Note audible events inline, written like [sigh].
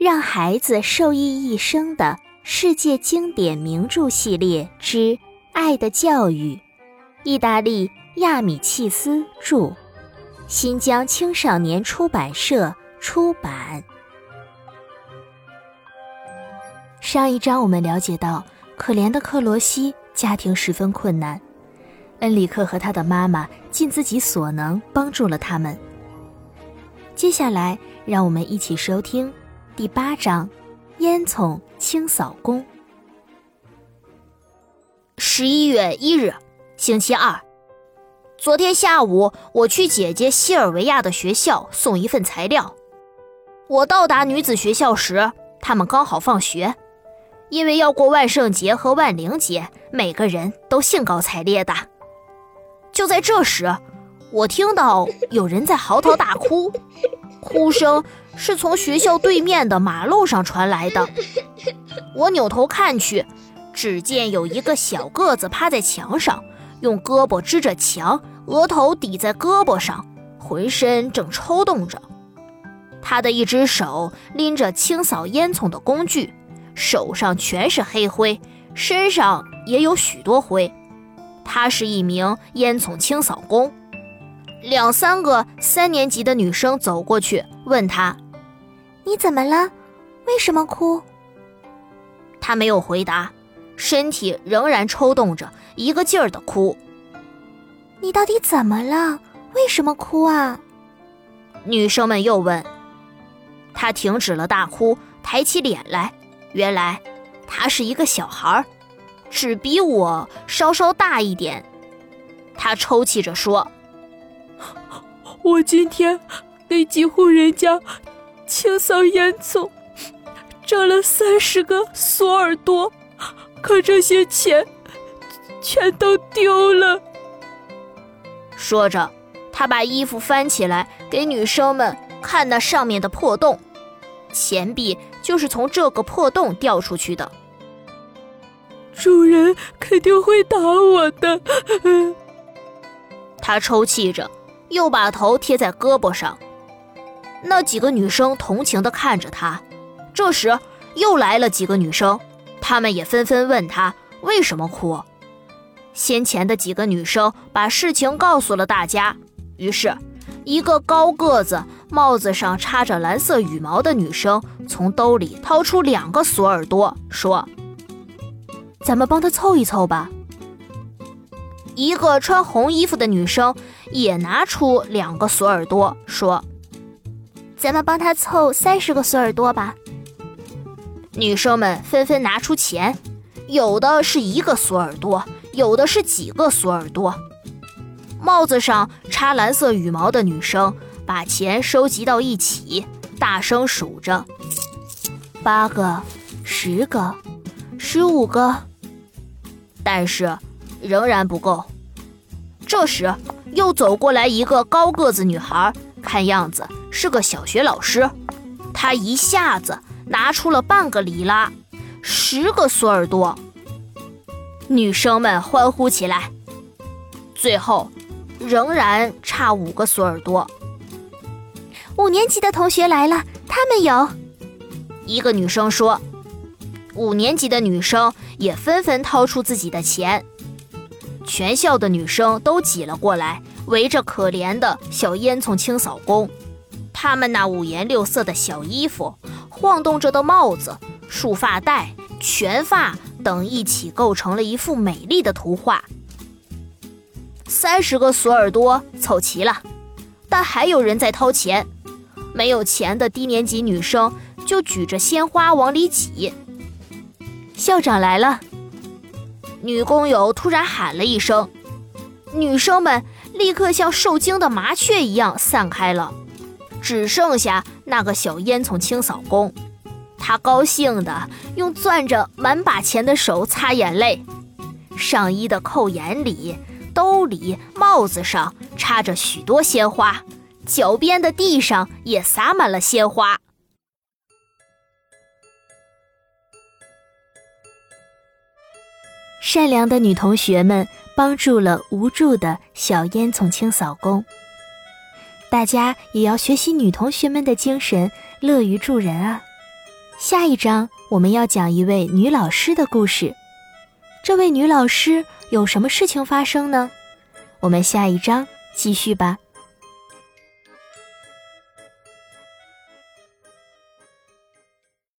让孩子受益一生的世界经典名著系列之《爱的教育》，意大利亚米契斯著，新疆青少年出版社出版。上一章我们了解到，可怜的克罗西家庭十分困难，恩里克和他的妈妈尽自己所能帮助了他们。接下来，让我们一起收听第八章《烟囱清扫工》。十一月一日，星期二。昨天下午，我去姐姐西尔维亚的学校送一份材料。我到达女子学校时，他们刚好放学。因为要过万圣节和万灵节，每个人都兴高采烈的。就在这时，我听到有人在嚎啕大哭，哭声是从学校对面的马路上传来的。[laughs] 我扭头看去，只见有一个小个子趴在墙上，用胳膊支着墙，额头抵在胳膊上，浑身正抽动着。他的一只手拎着清扫烟囱的工具。手上全是黑灰，身上也有许多灰。他是一名烟囱清扫工。两三个三年级的女生走过去问他：“你怎么了？为什么哭？”他没有回答，身体仍然抽动着，一个劲儿的哭。“你到底怎么了？为什么哭啊？”女生们又问。他停止了大哭，抬起脸来。原来，他是一个小孩，只比我稍稍大一点。他抽泣着说：“ [gasps] 我今天给几户人家清扫烟囱，挣了三十个索尔多，可这些钱全都丢了。”说着，他把衣服翻起来给女生们看那上面的破洞。钱币就是从这个破洞掉出去的。主人肯定会打我的。他抽泣着，又把头贴在胳膊上。那几个女生同情地看着他。这时又来了几个女生，她们也纷纷问他为什么哭。先前的几个女生把事情告诉了大家，于是。一个高个子、帽子上插着蓝色羽毛的女生从兜里掏出两个锁耳朵，说：“咱们帮她凑一凑吧。”一个穿红衣服的女生也拿出两个锁耳朵，说：“咱们帮她凑三十个索尔多吧。”女生们纷纷拿出钱，有的是一个索尔多，有的是几个索尔多。帽子上插蓝色羽毛的女生把钱收集到一起，大声数着：八个、十个、十五个。但是仍然不够。这时又走过来一个高个子女孩，看样子是个小学老师。他一下子拿出了半个里拉，十个索尔多。女生们欢呼起来。最后。仍然差五个索尔多。五年级的同学来了，他们有。一个女生说：“五年级的女生也纷纷掏出自己的钱。”全校的女生都挤了过来，围着可怜的小烟囱清扫工。他们那五颜六色的小衣服、晃动着的帽子、束发带、全发等一起构成了一幅美丽的图画。三十个索尔多凑齐了，但还有人在掏钱。没有钱的低年级女生就举着鲜花往里挤。校长来了，女工友突然喊了一声，女生们立刻像受惊的麻雀一样散开了，只剩下那个小烟囱清扫工。他高兴的用攥着满把钱的手擦眼泪，上衣的扣眼里。兜里、帽子上插着许多鲜花，脚边的地上也洒满了鲜花。善良的女同学们帮助了无助的小烟囱清扫工。大家也要学习女同学们的精神，乐于助人啊！下一章我们要讲一位女老师的故事。这位女老师有什么事情发生呢？我们下一章继续吧。